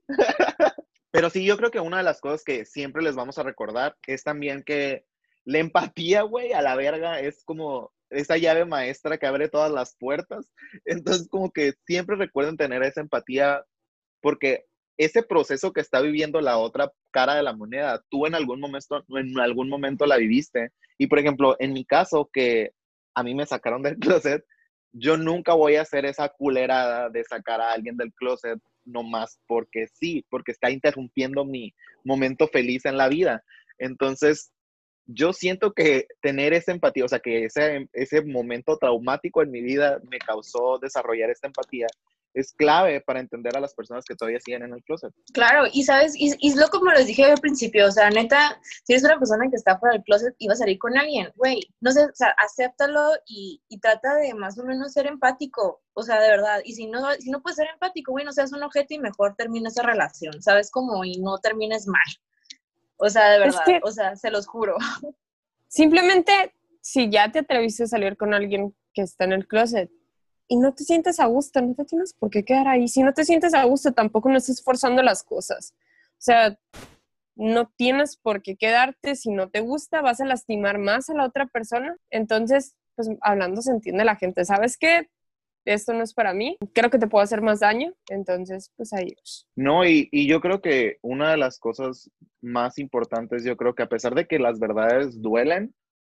[LAUGHS] Pero sí, yo creo que una de las cosas que siempre les vamos a recordar es también que la empatía, güey, a la verga, es como esa llave maestra que abre todas las puertas. Entonces, como que siempre recuerden tener esa empatía, porque ese proceso que está viviendo la otra cara de la moneda, tú en algún momento, en algún momento la viviste. Y por ejemplo, en mi caso, que a mí me sacaron del [LAUGHS] closet, yo nunca voy a hacer esa culerada de sacar a alguien del closet nomás porque sí, porque está interrumpiendo mi momento feliz en la vida. Entonces, yo siento que tener esa empatía, o sea, que ese, ese momento traumático en mi vida me causó desarrollar esta empatía, es clave para entender a las personas que todavía siguen en el closet. Claro, y sabes, y, y es lo como les dije al principio, o sea, neta, si eres una persona que está fuera del closet y va a salir con alguien, güey, no sé, o sea, acéptalo y, y trata de más o menos ser empático, o sea, de verdad, y si no, si no puedes ser empático, güey, no seas un objeto y mejor termina esa relación, ¿sabes? Como, y no termines mal. O sea, de Es verdad, que- o sea, se los juro. Simplemente, si ya te atreviste a salir con alguien que está en el closet y no te sientes a gusto, no te tienes por qué quedar ahí. Si no te sientes a gusto, tampoco no estés forzando las cosas. O sea, no tienes por qué quedarte. Si no te gusta, vas a lastimar más a la otra persona. Entonces, pues hablando se entiende la gente. ¿Sabes qué? Esto no es para mí. Creo que te puedo hacer más daño. Entonces, pues adiós. No, y, y yo creo que una de las cosas más importantes, yo creo que a pesar de que las verdades duelen,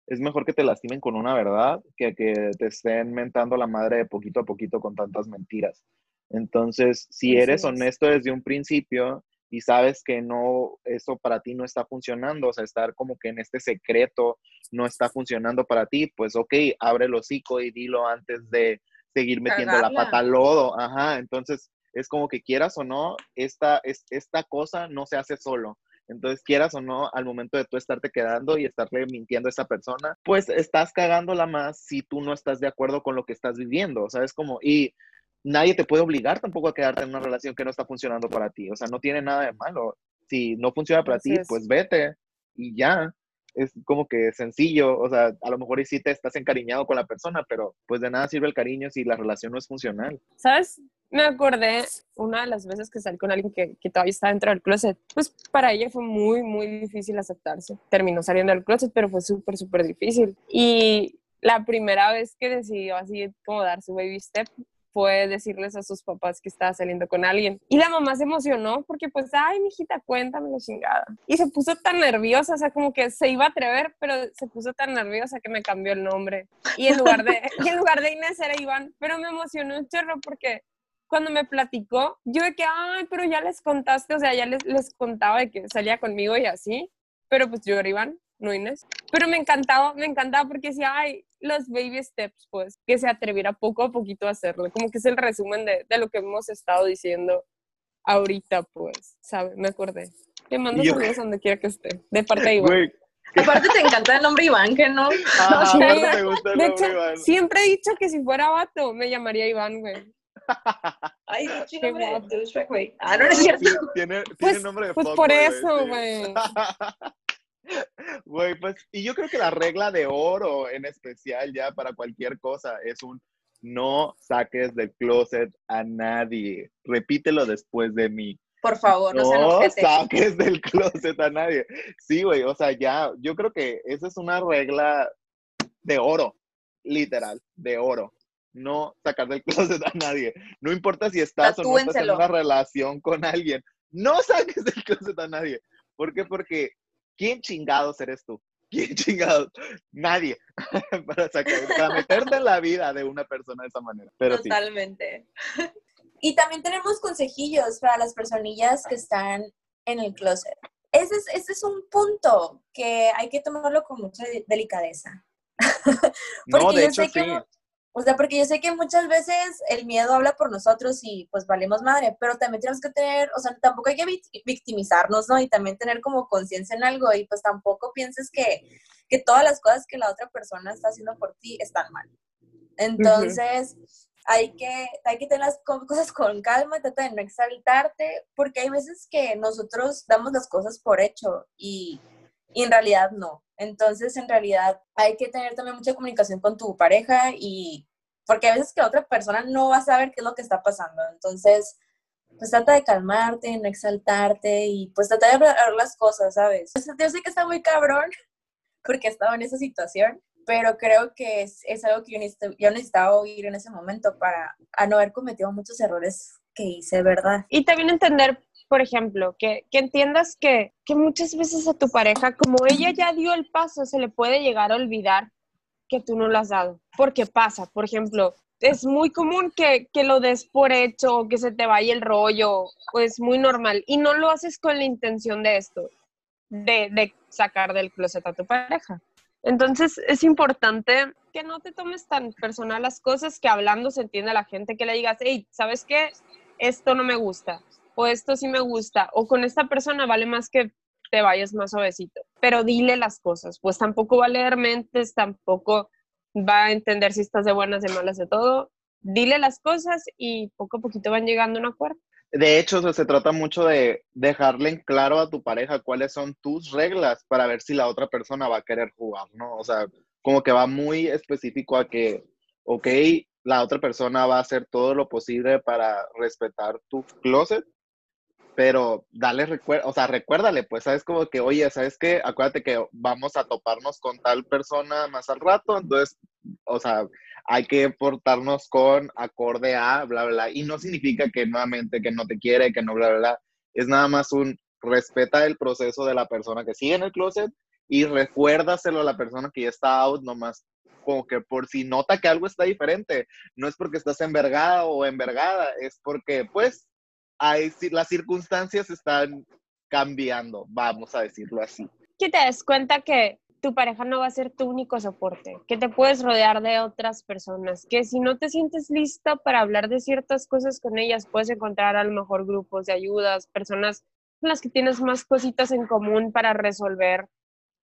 es mejor que te lastimen con una verdad que que te estén mentando la madre de poquito a poquito con tantas mentiras. Entonces, si eres es. honesto desde un principio y sabes que no, eso para ti no está funcionando, o sea, estar como que en este secreto no está funcionando para ti, pues ok, abre el hocico y dilo antes de seguir metiendo la pata al lodo. Ajá, entonces es como que quieras o no, esta, es, esta cosa no se hace solo. Entonces, quieras o no, al momento de tú estarte quedando y estarle mintiendo a esa persona, pues estás cagándola más si tú no estás de acuerdo con lo que estás viviendo, o sea, es como, y nadie te puede obligar tampoco a quedarte en una relación que no está funcionando para ti, o sea, no tiene nada de malo. Si no funciona para ti, es. pues vete y ya. Es como que sencillo, o sea, a lo mejor sí te estás encariñado con la persona, pero pues de nada sirve el cariño si la relación no es funcional. ¿Sabes? Me acordé una de las veces que salí con alguien que, que todavía está dentro del closet. Pues para ella fue muy, muy difícil aceptarse. Terminó saliendo del closet, pero fue súper, súper difícil. Y la primera vez que decidió así como dar su baby step, fue decirles a sus papás que estaba saliendo con alguien. Y la mamá se emocionó porque pues, ay, mi hijita, cuéntame la chingada. Y se puso tan nerviosa, o sea, como que se iba a atrever, pero se puso tan nerviosa que me cambió el nombre. Y en lugar de, [LAUGHS] y en lugar de Inés era Iván, pero me emocionó un chorro porque cuando me platicó, yo de que, ay, pero ya les contaste, o sea, ya les, les contaba de que salía conmigo y así, pero pues yo era Iván, no Inés. Pero me encantaba, me encantaba porque decía, ay, los baby steps, pues, que se atreviera poco a poquito a hacerlo, como que es el resumen de, de lo que hemos estado diciendo ahorita, pues, ¿sabes? Me acordé. Le mando Yo- saludos donde quiera que esté, de parte de Iván. Güey, Aparte te encanta el nombre Iván, que no. ajá, [LAUGHS] Sí. gusta el De hecho, Iván. siempre he dicho que si fuera vato, me llamaría Iván, güey. [LAUGHS] Ay, Qué nombre de güey. Ah, no, no es cierto. Tiene, tiene Pues, nombre de pues fuckboy, por eso, sí. güey. [LAUGHS] Güey, pues, y yo creo que la regla de oro en especial ya para cualquier cosa es un no saques del closet a nadie. Repítelo después de mí. Por favor, no, No saques del closet a nadie. Sí, güey, o sea, ya, yo creo que esa es una regla de oro, literal, de oro. No sacar del [LAUGHS] closet a nadie. No importa si estás o no estás en Tatúenselo. una relación con alguien. No saques del closet a nadie. ¿Por qué? Porque ¿quién chingados eres tú? ¿Quién chingados? Nadie. [LAUGHS] para, sacar, para meterte en la vida de una persona de esa manera. Pero sí. Totalmente. [LAUGHS] Y también tenemos consejillos para las personillas que están en el closet. Ese es, ese es un punto que hay que tomarlo con mucha de- delicadeza. [LAUGHS] No, Porque de yo hecho, sé que sí. O sea, porque yo sé que muchas veces el miedo habla por nosotros y pues valemos madre, pero también tenemos que tener, o sea, tampoco hay que vict- victimizarnos, ¿no? Y también tener como conciencia en algo y pues tampoco pienses que, que todas las cosas que la otra persona está haciendo por ti están mal. Entonces, hay, que, hay que tener las co- cosas con calma, trata de no exaltarte, porque hay veces que nosotros damos las cosas por hecho y, y en realidad no. Entonces, en realidad, hay que tener también mucha comunicación con tu pareja y porque a veces que otra persona no va a saber qué es lo que está pasando. Entonces, pues trata de calmarte, no exaltarte y pues trata de hablar las cosas, ¿sabes? Sea, Yo sé que está muy cabrón [LAUGHS] porque estaba en esa situación, pero creo que es, es algo que yo, necesito- yo necesitaba oír en ese momento para a no haber cometido muchos errores que hice, ¿verdad? Y también entender, por ejemplo, que, que entiendas que, que muchas veces a tu pareja, como ella ya dio el paso, se le puede llegar a olvidar que tú no lo has dado. Porque pasa, por ejemplo, es muy común que, que lo des por hecho que se te vaya el rollo, es muy normal. Y no lo haces con la intención de esto, de, de sacar del closet a tu pareja. Entonces es importante que no te tomes tan personal las cosas, que hablando se entiende a la gente, que le digas, hey, ¿sabes qué? Esto no me gusta, o esto sí me gusta, o con esta persona vale más que te vayas más suavecito, pero dile las cosas, pues tampoco va a leer mentes, tampoco va a entender si estás de buenas, de malas, de todo. Dile las cosas y poco a poquito van llegando a un acuerdo. De hecho, o sea, se trata mucho de dejarle en claro a tu pareja cuáles son tus reglas para ver si la otra persona va a querer jugar, ¿no? O sea, como que va muy específico a que, ok, la otra persona va a hacer todo lo posible para respetar tu closet, pero dale recuerdo, o sea, recuérdale, pues, sabes como que, oye, ¿sabes qué? Acuérdate que vamos a toparnos con tal persona más al rato, entonces, o sea, hay que portarnos con acorde a, bla, bla. Y no significa que nuevamente que no te quiere, que no, bla, bla, bla. Es nada más un respeta el proceso de la persona que sigue en el closet y recuérdaselo a la persona que ya está out, nomás como que por si nota que algo está diferente. No es porque estás envergada o envergada, es porque, pues, hay, las circunstancias están cambiando, vamos a decirlo así. que te des cuenta que tu pareja no va a ser tu único soporte, que te puedes rodear de otras personas, que si no te sientes lista para hablar de ciertas cosas con ellas, puedes encontrar a lo mejor grupos de ayudas, personas con las que tienes más cositas en común para resolver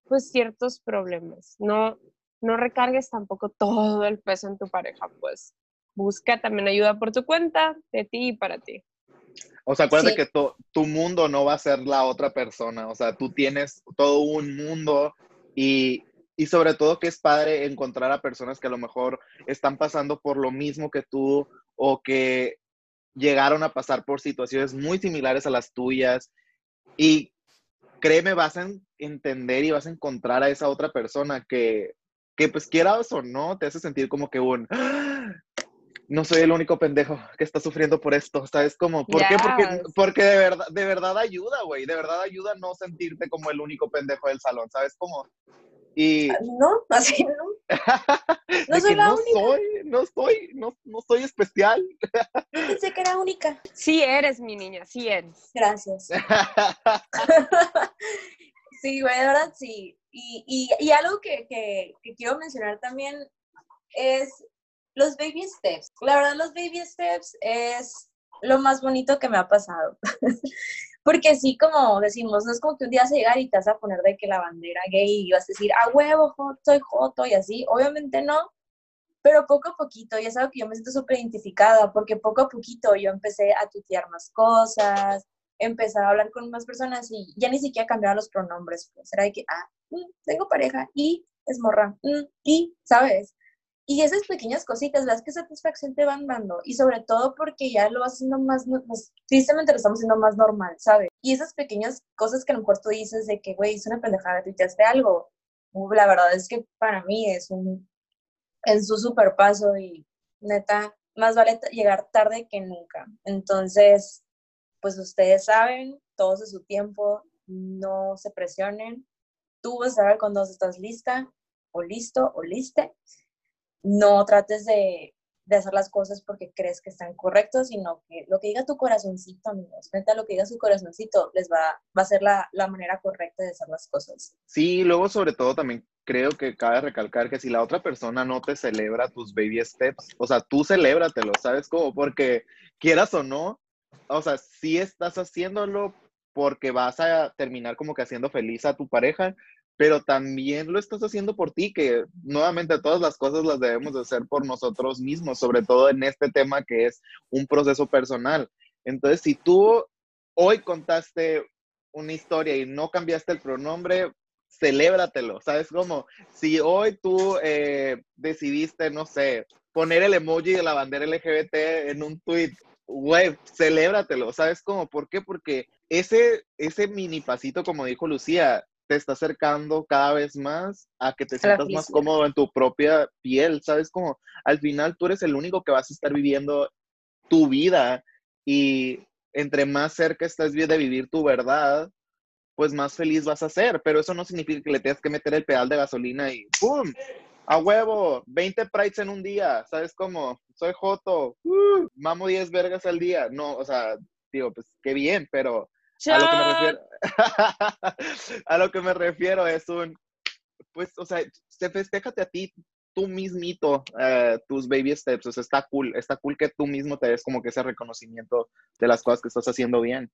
pues ciertos problemas. No, no recargues tampoco todo el peso en tu pareja, pues busca también ayuda por tu cuenta, de ti y para ti. O sea, acuérdate Sí. que tu mundo no va a ser la otra persona. O sea, tú tienes todo un mundo y, y sobre todo que es padre encontrar a personas que a lo mejor están pasando por lo mismo que tú o que llegaron a pasar por situaciones muy similares a las tuyas. Y créeme, vas a en- entender y vas a encontrar a esa otra persona que, que pues quieras o no, te hace sentir como que un, "Ah, no soy el único pendejo que está sufriendo por esto, ¿sabes cómo? ¿Por qué? Porque, porque de verdad, de verdad ayuda, güey, de verdad ayuda no sentirte como el único pendejo del salón, ¿sabes cómo? Y No, [LAUGHS] así [LAUGHS] no. de soy la no única. soy, no soy, no, no soy especial. Yo pensé que era única. Sí eres, mi niña, sí eres. Gracias. [LAUGHS] Sí, güey, de verdad sí. Y, y, y algo que, que, que quiero mencionar también es los baby steps. La verdad, los baby steps es lo más bonito que me ha pasado. [LAUGHS] Porque sí, como decimos, no es como que un día vas a llegar y te vas a poner de que la bandera gay y vas a decir, a huevo, soy joto y así. Obviamente no, pero poco a poquito, y es algo que yo me siento súper identificada, porque poco a poquito yo empecé a tutear más cosas, empecé a hablar con más personas y ya ni siquiera cambiaba los pronombres, pues era de que, ah, mm, tengo pareja y es morra, mm, y, ¿sabes? Y esas pequeñas cositas, las que satisfacción te van dando, y sobre todo porque ya lo vas haciendo más, pues, tristemente lo estamos haciendo más normal, ¿sabes? Y esas pequeñas cosas que a lo mejor tú dices de que, güey, es una pendejada, tuiteaste algo, uh, la verdad es que para mí es un, es un super paso y neta, más vale llegar tarde que nunca. Entonces, pues ustedes saben, todos a su tiempo, no se presionen. Tú vas a saber cuando estás lista o listo o liste. No trates de, hacer las cosas porque crees que están correctos, sino que lo que diga tu corazoncito, amigos, neta, lo que diga su corazoncito les va, a ser la, la manera correcta de hacer las cosas. Sí, luego sobre todo también creo que cabe recalcar que si la otra persona no te celebra tus baby steps, o sea, tú celébratelo, ¿sabes cómo? Porque quieras o no, o sea, sí estás haciéndolo porque vas a terminar como que haciendo feliz a tu pareja, pero también lo estás haciendo por ti, que nuevamente todas las cosas las debemos de hacer por nosotros mismos, sobre todo en este tema que es un proceso personal. Entonces, si tú hoy contaste una historia y no cambiaste el pronombre, celébratelo, ¿sabes cómo? Si hoy tú eh, decidiste, no sé, poner el emoji de la bandera LGBT en un tweet, güey, celébratelo, ¿sabes cómo? ¿Por qué? Porque ese, ese mini pasito, como dijo Lucía, te está acercando cada vez más a que te sientas más cómodo en tu propia piel, ¿sabes cómo? Al final tú eres el único que vas a estar viviendo tu vida y entre más cerca estás de vivir tu verdad, pues más feliz vas a ser, pero eso no significa que le tengas que meter el pedal de gasolina y ¡pum! A huevo, 20 prides en un día, ¿sabes cómo? Soy Joto, ¡uh! mamo 10 vergas al día. No, o sea, digo, pues qué bien, pero a lo que me refiero, [LAUGHS] a lo que me refiero es un, pues, o sea, se festéjate a ti, tú mismito, eh, tus baby steps, o sea, está cool, está cool que tú mismo te des como que ese reconocimiento de las cosas que estás haciendo bien.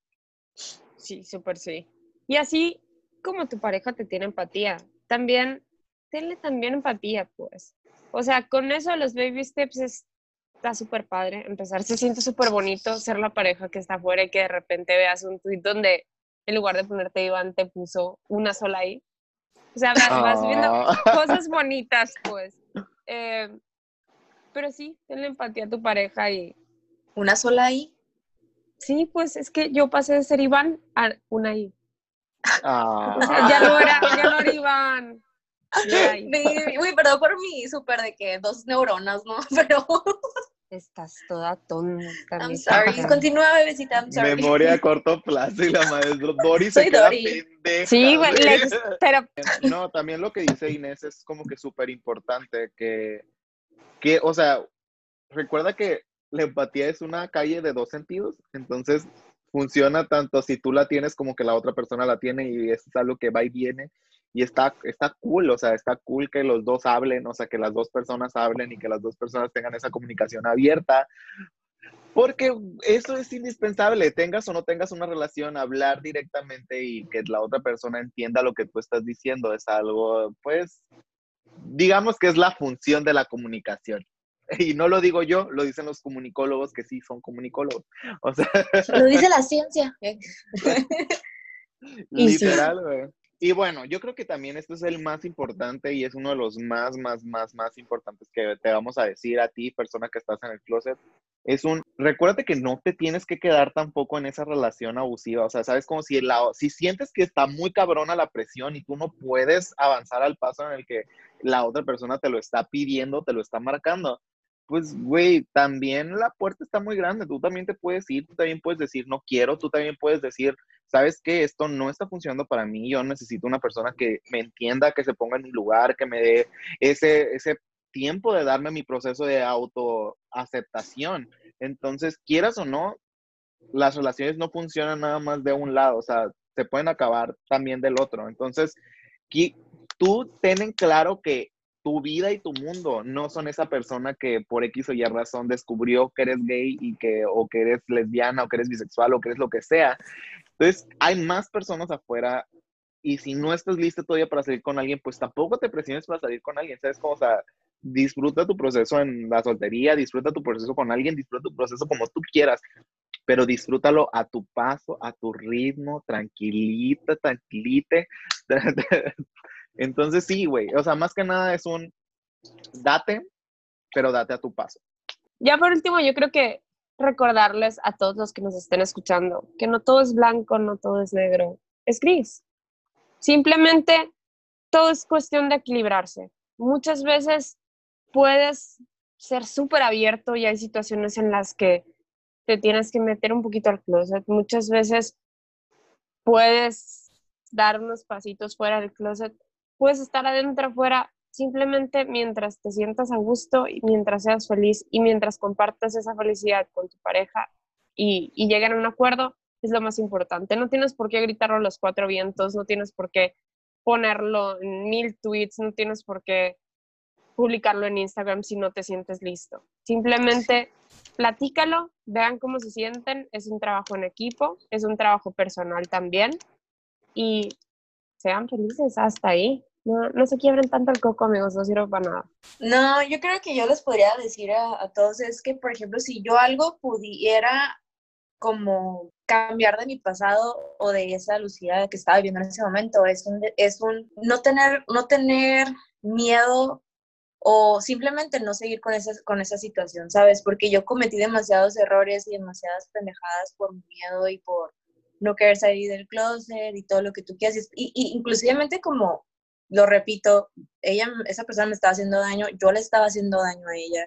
Sí, súper sí. Y así como tu pareja te tiene empatía, también tenle también empatía, pues. O sea, con eso los baby steps es- está súper padre. Empezar se siente súper bonito ser la pareja que está afuera y que de repente veas un tweet donde en lugar de ponerte Iván te puso una sola I. O sea, vas, vas viendo Ah. cosas [LAUGHS] bonitas, pues. Eh, pero sí, tenle empatía a tu pareja y Una sola ahí. sí, pues es que yo pasé de ser Iván a una I. Ah. O sea, ya no era, [LAUGHS] ya no era Iván. [LAUGHS] Uy, perdón por mi súper de que dos neuronas, ¿no? Pero estás toda tonta. I'm sorry. Continúa, bebecita, I'm sorry. Memoria a [LAUGHS] corto plazo y la maestra [LAUGHS] Dori Soy se queda Dori. pendeja, Sí, güey, pero [LAUGHS] No, también lo que dice Inés es como que súper importante, que, que, o sea, recuerda que la empatía es una calle de dos sentidos, entonces funciona tanto si tú la tienes como que la otra persona la tiene y es algo que va y viene y está, está cool, o sea, está cool que los dos hablen, o sea, que las dos personas hablen y que las dos personas tengan esa comunicación abierta, porque eso es indispensable, tengas o no tengas una relación, hablar directamente y que la otra persona entienda lo que tú estás diciendo es algo, pues, digamos que es la función de la comunicación. [LAUGHS] Y no lo digo yo, lo dicen los comunicólogos que sí son comunicólogos. [LAUGHS] O sea, Lo dice la ciencia. [LAUGHS] Sí. literal, güey. Y bueno, yo creo que también esto es el más importante y es uno de los más, más, más, más importantes que te vamos a decir a ti, persona que estás en el closet. Es un, recuérdate que no te tienes que quedar tampoco en esa relación abusiva. O sea, sabes como si, la, si sientes que está muy cabrona la presión y tú no puedes avanzar al paso en el que la otra persona te lo está pidiendo, te lo está marcando, pues, güey, también la puerta está muy grande. Tú también te puedes ir, tú también puedes decir no quiero, tú también puedes decir, sabes que esto no está funcionando para mí, yo necesito una persona que me entienda, que se ponga en mi lugar, que me dé ese, ese tiempo de darme mi proceso de autoaceptación. Entonces, quieras o no, las relaciones no funcionan nada más de un lado, o sea, se pueden acabar también del otro. Entonces, tú ten claro que tu vida y tu mundo no son esa persona que por X o Y razón descubrió que eres gay y que o que eres lesbiana o que eres bisexual o que eres lo que sea. Entonces, hay más personas afuera y si no estás listo todavía para salir con alguien, pues tampoco te presiones para salir con alguien, ¿sabes? Como, o sea, disfruta tu proceso en la soltería, disfruta tu proceso con alguien, disfruta tu proceso como tú quieras, pero disfrútalo a tu paso, a tu ritmo, tranquilita, tranquilite. [LAUGHS] Entonces sí, güey, o sea, más que nada es un date, pero date a tu paso. Ya por último, yo creo que recordarles a todos los que nos estén escuchando que no todo es blanco, no todo es negro, es gris. Simplemente todo es cuestión de equilibrarse. Muchas veces puedes ser súper abierto y hay situaciones en las que te tienes que meter un poquito al closet. Muchas veces puedes dar unos pasitos fuera del closet puedes estar adentro afuera simplemente mientras te sientas a gusto y mientras seas feliz y mientras compartas esa felicidad con tu pareja y, y lleguen a un acuerdo, es lo más importante. No tienes por qué gritarlo a los cuatro vientos, no tienes por qué ponerlo en mil tweets, no tienes por qué publicarlo en Instagram si no te sientes listo. Simplemente platícalo, vean cómo se sienten, es un trabajo en equipo, es un trabajo personal también y sean felices hasta ahí. No, no se quiebren tanto el coco, amigos, no sirve para nada. No, yo creo que yo les podría decir a, todos es que, por ejemplo, si yo algo pudiera como cambiar de mi pasado o de esa lucidez que estaba viviendo en ese momento, es un, es un no, tener, no tener miedo o simplemente no seguir con esa, con esa situación, ¿sabes? Porque yo cometí demasiados errores y demasiadas pendejadas por miedo y por no querer salir del closet y todo lo que tú quieras. Y, y inclusivamente como lo repito, ella, esa persona me estaba haciendo daño, yo le estaba haciendo daño a ella.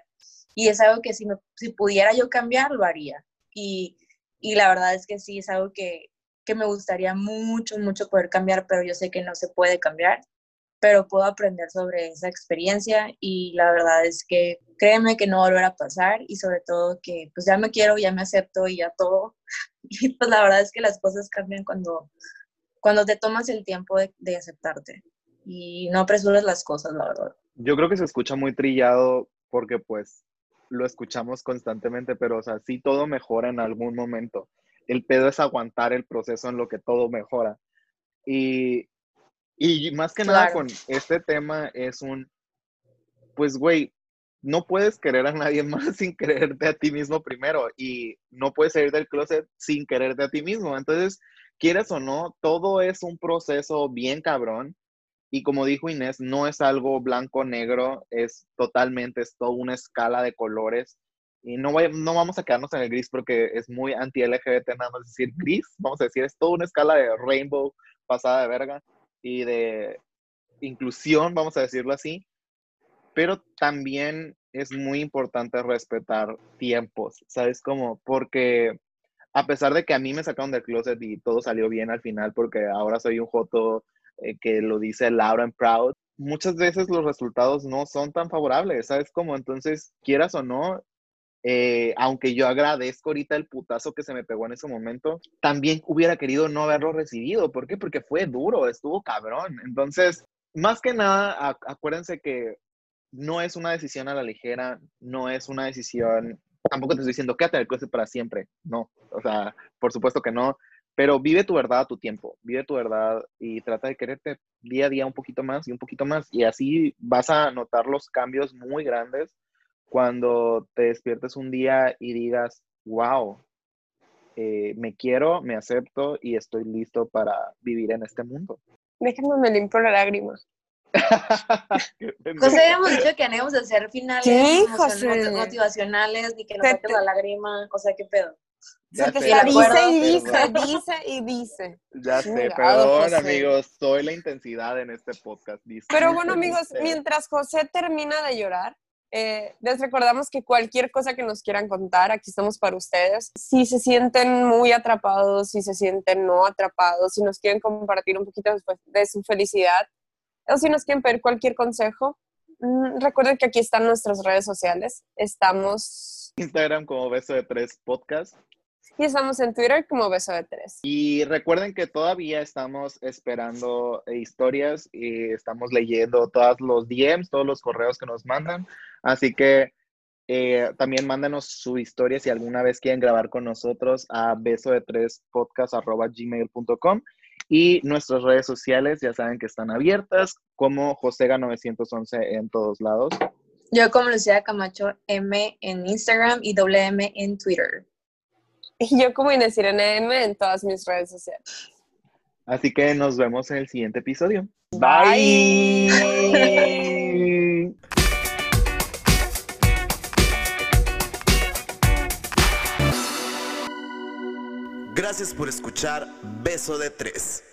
Y es algo que si, si pudiera yo cambiar, lo haría. Y, y la verdad es que sí, es algo que, que me gustaría mucho, mucho poder cambiar, pero yo sé que no se puede cambiar, pero puedo aprender sobre esa experiencia y la verdad es que créeme que no volverá a pasar y sobre todo que pues ya me quiero, ya me acepto y ya todo. [LAUGHS] Y pues la verdad es que las cosas cambian cuando, cuando te tomas el tiempo de, de aceptarte y no apresures las cosas, la verdad. Yo creo que se escucha muy trillado porque pues lo escuchamos constantemente, pero o sea, sí todo mejora en algún momento. El pedo es aguantar el proceso en lo que todo mejora. Y, y más que nada con este tema es un, pues güey, no puedes querer a nadie [LAUGHS] más sin quererte a ti mismo primero y no puedes salir del closet sin quererte a ti mismo. Entonces, quieres o no, todo es un proceso bien cabrón y como dijo Inés, no es algo blanco-negro, es totalmente, es toda una escala de colores. Y no, no vamos a quedarnos en el gris porque es muy anti-LGBT nada más decir gris, vamos a decir, es toda una escala de rainbow pasada de verga y de inclusión, vamos a decirlo así. Pero también es muy importante respetar tiempos, ¿sabes cómo? Porque a pesar de que a mí me sacaron del closet y todo salió bien al final porque ahora soy un joto eh, que lo dice Laura and Proud, muchas veces los resultados no son tan favorables, ¿sabes cómo? Entonces, quieras o no, eh, aunque yo agradezco ahorita el putazo que se me pegó en ese momento, también hubiera querido no haberlo recibido. ¿Por qué? Porque fue duro, estuvo cabrón. Entonces, más que nada, acuérdense que no es una decisión a la ligera, no es una decisión, tampoco te estoy diciendo quédate en el closet para siempre, no, o sea, por supuesto que no, pero vive tu verdad a tu tiempo, vive tu verdad y trata de quererte día a día un poquito más y un poquito más. Y así vas a notar los cambios muy grandes cuando te despiertes un día y digas, wow, eh, me quiero, me acepto y estoy listo para vivir en este mundo. Déjenme me limpio la lágrima. [LAUGHS] José, habíamos dicho que no de hacer finales motivacionales ni que nos saques la lágrima, o sea, ¿qué pedo? Ya sé, dice y dice, dice y dice. Ya sé, perdón amigos, soy la intensidad en este podcast. Pero bueno amigos, mientras José termina de llorar, Eh, les recordamos que cualquier cosa que nos quieran contar, aquí estamos para ustedes. Si se sienten muy atrapados, si se sienten no atrapados, si nos quieren compartir un poquito de su felicidad o si nos quieren pedir cualquier consejo, mm, recuerden que aquí están nuestras redes sociales. Estamos Instagram como Beso de Tres Podcast. Y estamos en Twitter como Beso de Tres. Y recuerden que todavía estamos esperando eh, historias y estamos leyendo todos los DMs, todos los correos que nos mandan. Así que eh, también mándanos su historia si alguna vez quieren grabar con nosotros a beso de tres gmail.com y nuestras redes sociales ya saben que están abiertas como Josega911 en todos lados. Yo como Lucía Camacho M en Instagram y doble M en Twitter. [LAUGHS] Y yo como Inés Irene M en todas mis redes sociales. Así que nos vemos en el siguiente episodio. Bye. Bye. Gracias por escuchar Beso de Tres.